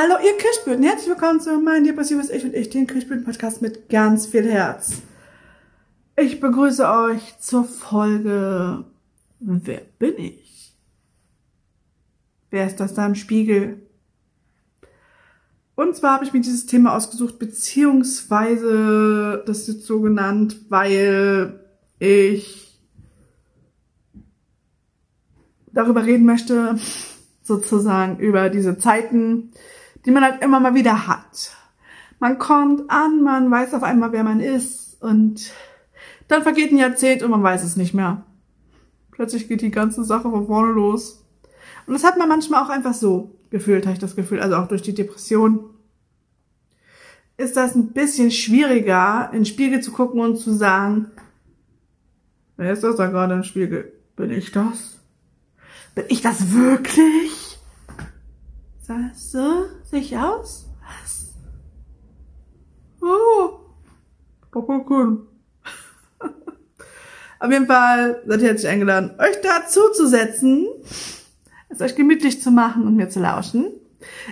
Hallo ihr Kirschblüten, herzlich willkommen zu Mein Depressives Ich und ich, den Kirschblüten-Podcast mit ganz viel Herz. Ich begrüße euch zur Folge Wer bin ich? Wer ist das da im Spiegel? Und zwar habe ich mir dieses Thema ausgesucht, beziehungsweise das ist so genannt, weil ich darüber reden möchte, sozusagen über diese Zeiten, die man halt immer mal wieder hat. Man kommt an, man weiß auf einmal, wer man ist und dann vergeht ein Jahrzehnt und man weiß es nicht mehr. Plötzlich geht die ganze Sache von vorne los. Und das hat man manchmal auch einfach so gefühlt, habe ich das Gefühl, also auch durch die Depression. Ist das ein bisschen schwieriger, in den Spiegel zu gucken und zu sagen, wer ist das da gerade im Spiegel? Bin ich das? Bin ich das wirklich? Sagst du? Sehe ich aus? Was? Oh, Papa cool. Auf jeden Fall seid ihr herzlich eingeladen, euch dazu zu setzen, es euch gemütlich zu machen und mir zu lauschen.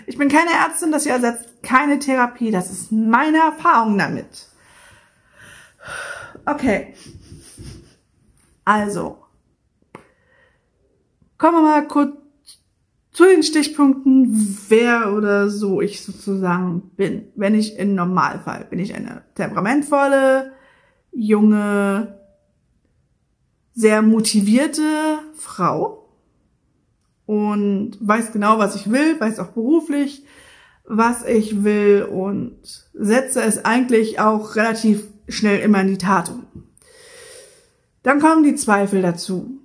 Ich bin keine Ärztin, das hier ersetzt keine Therapie. Das ist meine Erfahrung damit. Okay. Also. Kommen wir mal kurz zu den Stichpunkten, wer oder so ich sozusagen bin. Wenn ich im Normalfall bin ich eine temperamentvolle, junge, sehr motivierte Frau und weiß genau, was ich will, weiß auch beruflich, was ich will und setze es eigentlich auch relativ schnell immer in die Tat um. Dann kommen die Zweifel dazu.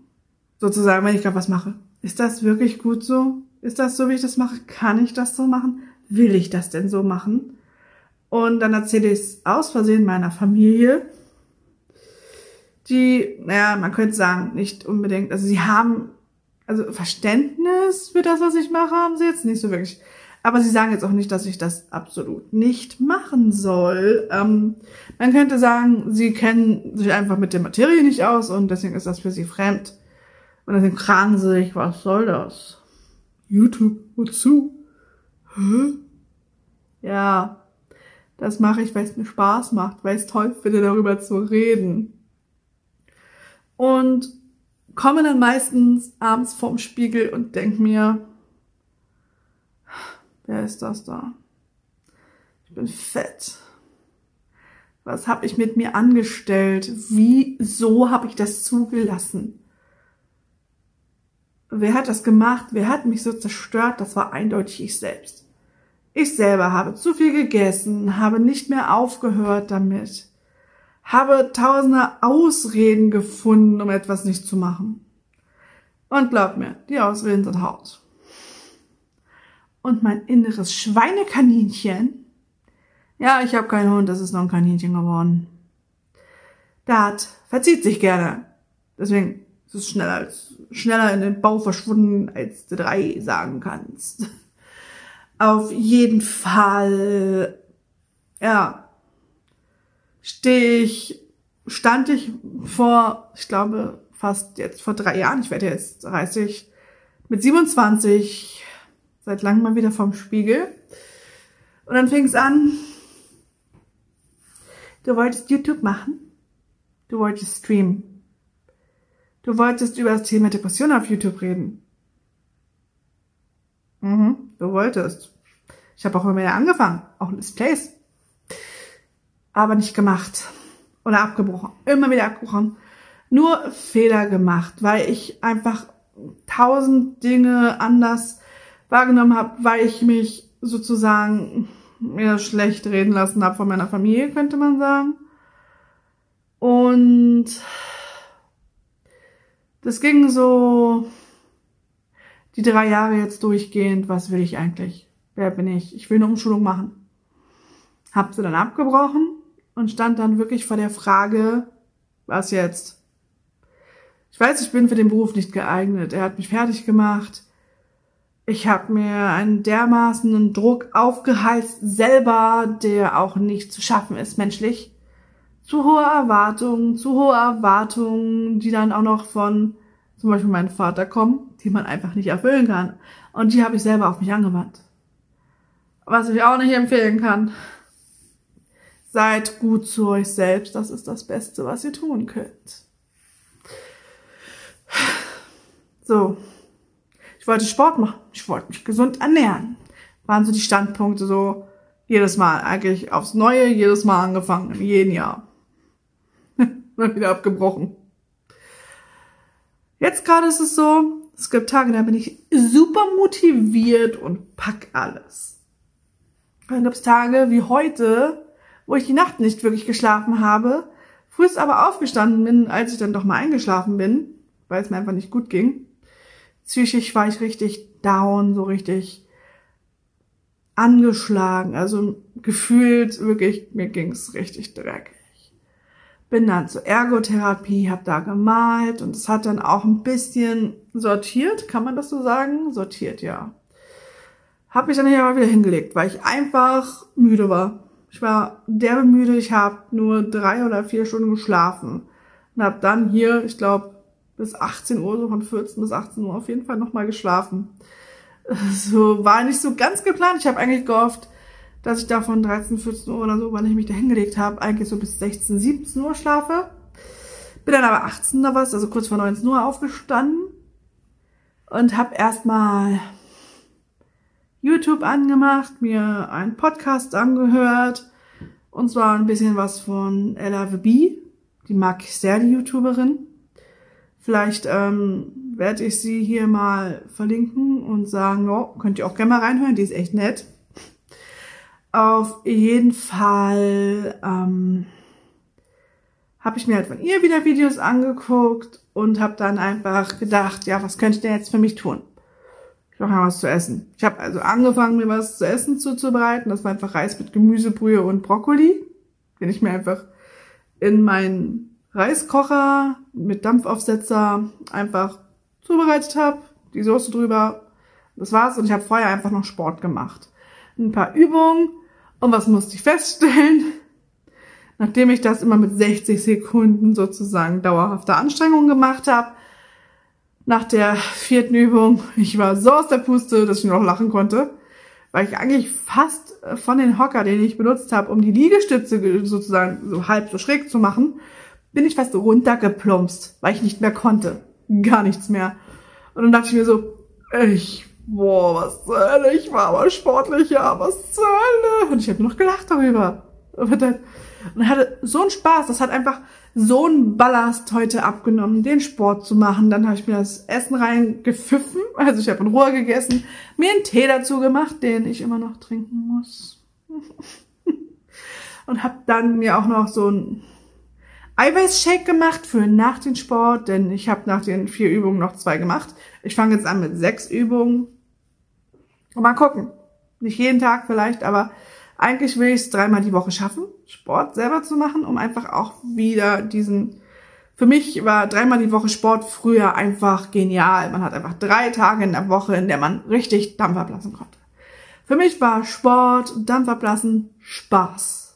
Sozusagen, wenn ich gerade was mache. Ist das wirklich gut so? Ist das so, wie ich das mache? Kann ich das so machen? Will ich das denn so machen? Und dann erzähle ich es aus Versehen meiner Familie die, naja, man könnte sagen, nicht unbedingt, also sie haben, also Verständnis für das, was ich mache, haben sie jetzt nicht so wirklich. Aber sie sagen jetzt auch nicht, dass ich das absolut nicht machen soll. Ähm, man könnte sagen, sie kennen sich einfach mit der Materie nicht aus und deswegen ist das für sie fremd. Und deswegen fragen sie sich, was soll das? YouTube, wozu? Hä? Ja, das mache ich, weil es mir Spaß macht, weil ich es toll finde, darüber zu reden und komme dann meistens abends vorm Spiegel und denk mir, wer ist das da? Ich bin fett. Was habe ich mit mir angestellt? Wieso habe ich das zugelassen? Wer hat das gemacht? Wer hat mich so zerstört? Das war eindeutig ich selbst. Ich selber habe zu viel gegessen, habe nicht mehr aufgehört damit habe tausende Ausreden gefunden, um etwas nicht zu machen. Und glaub mir, die Ausreden sind hart. Und mein inneres Schweinekaninchen, ja, ich habe keinen Hund, das ist noch ein Kaninchen geworden. Dat verzieht sich gerne. Deswegen ist es schneller, als, schneller in den Bau verschwunden, als du drei sagen kannst. Auf jeden Fall, ja, stehe ich, stand ich vor, ich glaube, fast jetzt vor drei Jahren, ich werde jetzt 30, mit 27, seit langem mal wieder vorm Spiegel. Und dann fing es an, du wolltest YouTube machen, du wolltest streamen, du wolltest über das Thema Depression auf YouTube reden. Mhm, du wolltest. Ich habe auch immer mehr angefangen, auch Let's Plays aber nicht gemacht oder abgebrochen. Immer wieder abgebrochen. Nur Fehler gemacht, weil ich einfach tausend Dinge anders wahrgenommen habe, weil ich mich sozusagen mir schlecht reden lassen habe von meiner Familie, könnte man sagen. Und das ging so die drei Jahre jetzt durchgehend. Was will ich eigentlich? Wer bin ich? Ich will eine Umschulung machen. Hab sie dann abgebrochen und stand dann wirklich vor der Frage, was jetzt? Ich weiß, ich bin für den Beruf nicht geeignet. Er hat mich fertig gemacht. Ich habe mir einen dermaßenen Druck aufgeheizt, selber, der auch nicht zu schaffen ist, menschlich. Zu hohe Erwartungen, zu hohe Erwartungen, die dann auch noch von zum Beispiel meinem Vater kommen, die man einfach nicht erfüllen kann. Und die habe ich selber auf mich angewandt. Was ich auch nicht empfehlen kann. Seid gut zu euch selbst. Das ist das Beste, was ihr tun könnt. So. Ich wollte Sport machen. Ich wollte mich gesund ernähren. Waren so die Standpunkte so jedes Mal eigentlich aufs Neue, jedes Mal angefangen, in jedem Jahr. Mal wieder abgebrochen. Jetzt gerade ist es so, es gibt Tage, da bin ich super motiviert und pack alles. Dann gibt es Tage wie heute, wo ich die Nacht nicht wirklich geschlafen habe, frühst aber aufgestanden bin, als ich dann doch mal eingeschlafen bin, weil es mir einfach nicht gut ging. Psychisch war ich richtig down, so richtig angeschlagen, also gefühlt wirklich, mir ging's richtig dreckig. Bin dann zur Ergotherapie, hab da gemalt und es hat dann auch ein bisschen sortiert, kann man das so sagen? Sortiert, ja. Hab mich dann hier aber wieder hingelegt, weil ich einfach müde war. Ich war derbe müde, ich habe nur drei oder vier Stunden geschlafen und hab dann hier, ich glaube, bis 18 Uhr, so von 14 bis 18 Uhr auf jeden Fall nochmal geschlafen. So war nicht so ganz geplant. Ich habe eigentlich gehofft, dass ich da von 13, 14 Uhr oder so, wann ich mich da hingelegt habe, eigentlich so bis 16, 17 Uhr schlafe. Bin dann aber 18 oder was, also kurz vor 19 Uhr aufgestanden und habe erstmal YouTube angemacht, mir einen Podcast angehört und zwar ein bisschen was von Ella the Bee. Die mag ich sehr, die YouTuberin. Vielleicht ähm, werde ich sie hier mal verlinken und sagen, oh, könnt ihr auch gerne mal reinhören, die ist echt nett. Auf jeden Fall ähm, habe ich mir halt von ihr wieder Videos angeguckt und habe dann einfach gedacht, ja, was könnte ich denn jetzt für mich tun? Ich brauche mal was zu essen. Ich habe also angefangen, mir was zu essen zuzubereiten. Das war einfach Reis mit Gemüsebrühe und Brokkoli, den ich mir einfach in meinen Reiskocher mit Dampfaufsetzer einfach zubereitet habe, die Soße drüber. Das war's und ich habe vorher einfach noch Sport gemacht. Ein paar Übungen und was musste ich feststellen? Nachdem ich das immer mit 60 Sekunden sozusagen dauerhafter Anstrengung gemacht habe, nach der vierten Übung, ich war so aus der Puste, dass ich nur noch lachen konnte, weil ich eigentlich fast von den Hocker, den ich benutzt habe, um die Liegestütze sozusagen so halb so schräg zu machen, bin ich fast runtergeplumpst, weil ich nicht mehr konnte gar nichts mehr. Und dann dachte ich mir so, ich, boah, was zur Hölle, ich war aber sportlicher, was zur Hölle. Und ich habe noch gelacht darüber. Und hatte so einen Spaß, das hat einfach so einen Ballast heute abgenommen, den Sport zu machen. Dann habe ich mir das Essen reingepfiffen, also ich habe in Ruhe gegessen, mir einen Tee dazu gemacht, den ich immer noch trinken muss. und habe dann mir auch noch so ein Eiweißshake gemacht für nach dem Sport, denn ich habe nach den vier Übungen noch zwei gemacht. Ich fange jetzt an mit sechs Übungen. Und mal gucken. Nicht jeden Tag vielleicht, aber eigentlich will ich es dreimal die Woche schaffen, Sport selber zu machen, um einfach auch wieder diesen für mich war dreimal die Woche Sport früher einfach genial. Man hat einfach drei Tage in der Woche, in der man richtig Dampf ablassen konnte. Für mich war Sport, Dampf ablassen Spaß.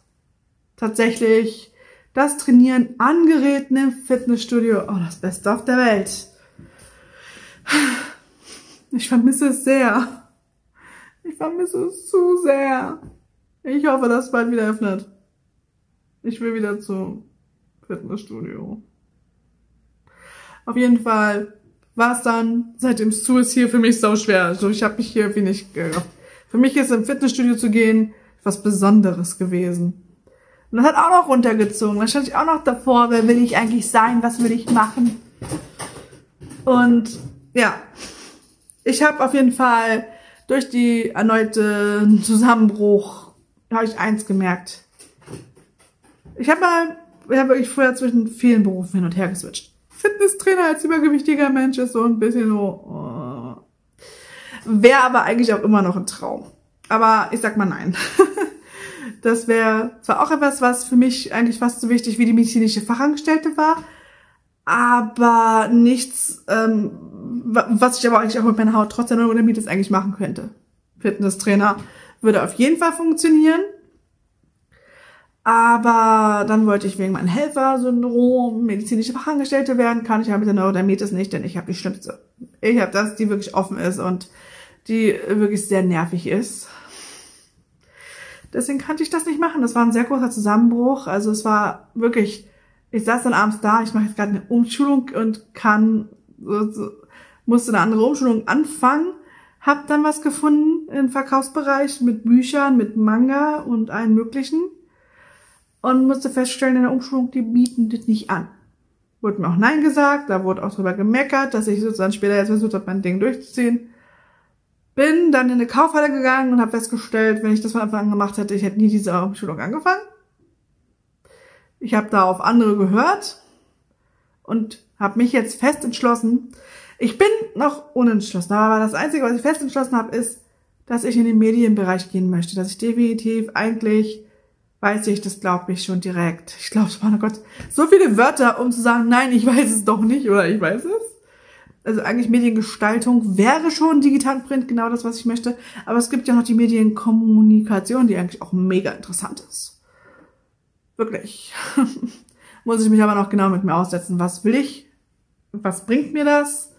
Tatsächlich das Trainieren an Geräten im Fitnessstudio, oh, das Beste auf der Welt. Ich vermisse es sehr. Ich vermisse es zu sehr. Ich hoffe, dass es bald wieder öffnet. Ich will wieder zum Fitnessstudio. Auf jeden Fall war es dann, seitdem es zu ist, hier für mich so schwer. Also ich habe mich hier wenig gerafft. Für mich ist im Fitnessstudio zu gehen was Besonderes gewesen. Und das hat auch noch runtergezogen. Dann stand ich auch noch davor, wer will ich eigentlich sein, was will ich machen. Und ja, ich habe auf jeden Fall durch die erneute Zusammenbruch, habe ich eins gemerkt. Ich habe mal, ich habe wirklich früher zwischen vielen Berufen hin und her geswitcht. Fitnesstrainer als übergewichtiger Mensch ist so ein bisschen so, oh. wäre aber eigentlich auch immer noch ein Traum. Aber ich sag mal nein. Das wäre zwar auch etwas, was für mich eigentlich fast so wichtig wie die medizinische Fachangestellte war, aber nichts, ähm, was ich aber eigentlich auch mit meiner Haut trotz der Neurodermitis eigentlich machen könnte. Fitnesstrainer würde auf jeden Fall funktionieren. Aber dann wollte ich wegen meinem Helfersyndrom medizinische Fachangestellte werden, kann ich ja mit der Neurodermitis nicht, denn ich habe die schlimmste. Ich habe das, die wirklich offen ist und die wirklich sehr nervig ist. Deswegen kannte ich das nicht machen. Das war ein sehr großer Zusammenbruch. Also es war wirklich, ich saß dann abends da, ich mache jetzt gerade eine Umschulung und kann, musste eine andere Umschulung anfangen, hab dann was gefunden im Verkaufsbereich mit Büchern, mit Manga und allen möglichen und musste feststellen in der Umschulung, die bieten das nicht an. Wurde mir auch Nein gesagt, da wurde auch drüber gemeckert, dass ich sozusagen später jetzt versucht habe, mein Ding durchzuziehen. Bin dann in eine Kaufhalle gegangen und habe festgestellt, wenn ich das von Anfang an gemacht hätte, ich hätte nie diese Umschulung angefangen. Ich habe da auf andere gehört und habe mich jetzt fest entschlossen. Ich bin noch unentschlossen, aber das Einzige, was ich fest entschlossen habe, ist, dass ich in den Medienbereich gehen möchte, dass ich definitiv eigentlich weiß ich das, glaube ich, schon direkt. Ich glaube, oh Gott, so viele Wörter, um zu sagen, nein, ich weiß es doch nicht oder ich weiß es. Also eigentlich Mediengestaltung wäre schon digital Print genau das, was ich möchte. Aber es gibt ja noch die Medienkommunikation, die eigentlich auch mega interessant ist. Wirklich. Muss ich mich aber noch genau mit mir aussetzen. Was will ich? Was bringt mir das?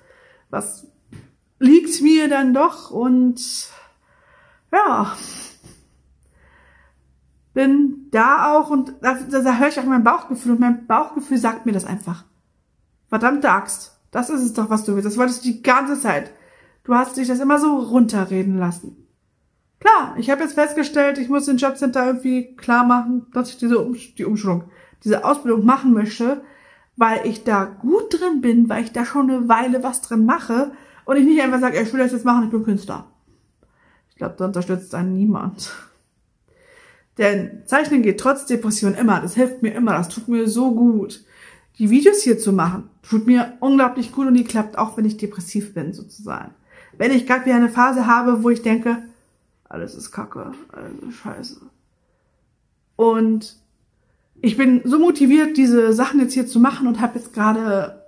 Was liegt mir dann doch? Und ja, bin da auch und da, da höre ich auch mein Bauchgefühl und mein Bauchgefühl sagt mir das einfach. Verdammte Axt. Das ist es doch, was du willst. Das wolltest du die ganze Zeit. Du hast dich das immer so runterreden lassen. Klar, ich habe jetzt festgestellt, ich muss den Jobcenter irgendwie klar machen, dass ich diese um die Umschulung, diese Ausbildung machen möchte, weil ich da gut drin bin, weil ich da schon eine Weile was drin mache und ich nicht einfach sage, ich will das jetzt machen, ich bin Künstler. Ich glaube, da unterstützt einen niemand. Denn Zeichnen geht trotz Depression immer. Das hilft mir immer. Das tut mir so gut. Die Videos hier zu machen, tut mir unglaublich gut und die klappt auch, wenn ich depressiv bin, sozusagen. Wenn ich gerade wieder eine Phase habe, wo ich denke, alles ist kacke, alles ist scheiße. Und ich bin so motiviert, diese Sachen jetzt hier zu machen und habe jetzt gerade,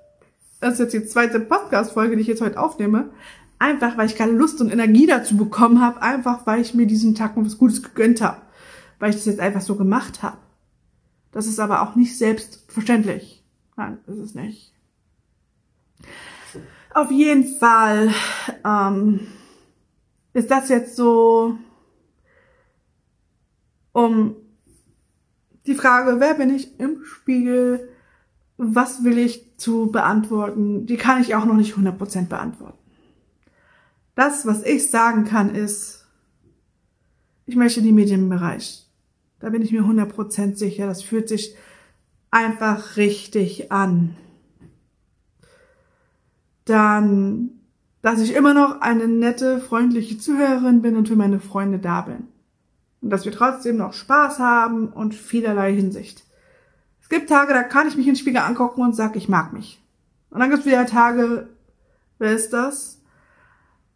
das ist jetzt die zweite Podcast-Folge, die ich jetzt heute aufnehme, einfach weil ich keine Lust und Energie dazu bekommen habe, einfach weil ich mir diesen Tag mal was Gutes gegönnt habe weil ich das jetzt einfach so gemacht habe. Das ist aber auch nicht selbstverständlich. Nein, ist es nicht. Auf jeden Fall ähm, ist das jetzt so um die Frage, wer bin ich im Spiegel, was will ich zu beantworten, die kann ich auch noch nicht 100% beantworten. Das, was ich sagen kann, ist, ich möchte den Medienbereich da bin ich mir 100% sicher. Das fühlt sich einfach richtig an. Dann, dass ich immer noch eine nette, freundliche Zuhörerin bin und für meine Freunde da bin. Und dass wir trotzdem noch Spaß haben und vielerlei Hinsicht. Es gibt Tage, da kann ich mich in den Spiegel angucken und sag, ich mag mich. Und dann gibt es wieder Tage, wer ist das?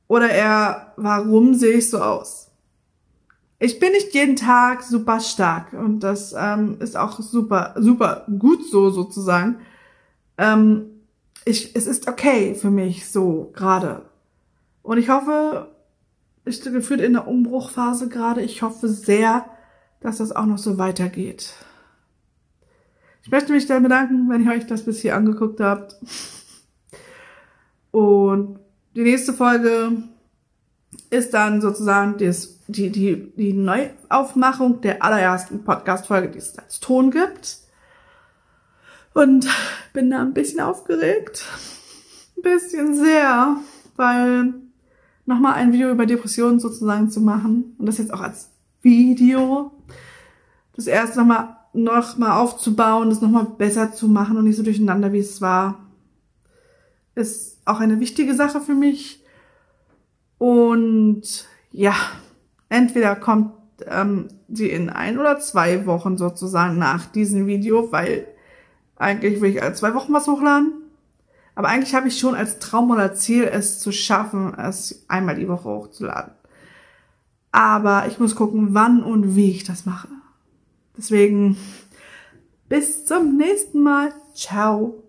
Oder eher, warum sehe ich so aus? ich bin nicht jeden Tag super stark und das ähm, ist auch super, super gut so sozusagen. Ähm, ich, es ist okay für mich so gerade. Und ich hoffe, ich bin gefühlt in der Umbruchphase gerade. Ich hoffe sehr, dass das auch noch so weitergeht. Ich möchte mich dann bedanken, wenn ihr euch das bis hier angeguckt habt. Und die nächste Folge ist dann sozusagen das, die, die, die Neuaufmachung der allerersten Podcast-Folge, die es als Ton gibt. Und bin da ein bisschen aufgeregt. Ein bisschen sehr, weil nochmal ein Video über Depressionen sozusagen zu machen und das jetzt auch als Video. Das erst nochmal noch mal aufzubauen, das nochmal besser zu machen und nicht so durcheinander, wie es war, ist auch eine wichtige Sache für mich. Und ja, entweder kommt ähm, sie in ein oder zwei Wochen sozusagen nach diesem Video, weil eigentlich will ich alle zwei Wochen was hochladen. Aber eigentlich habe ich schon als Traum oder Ziel, es zu schaffen, es einmal die Woche hochzuladen. Aber ich muss gucken, wann und wie ich das mache. Deswegen bis zum nächsten Mal. Ciao.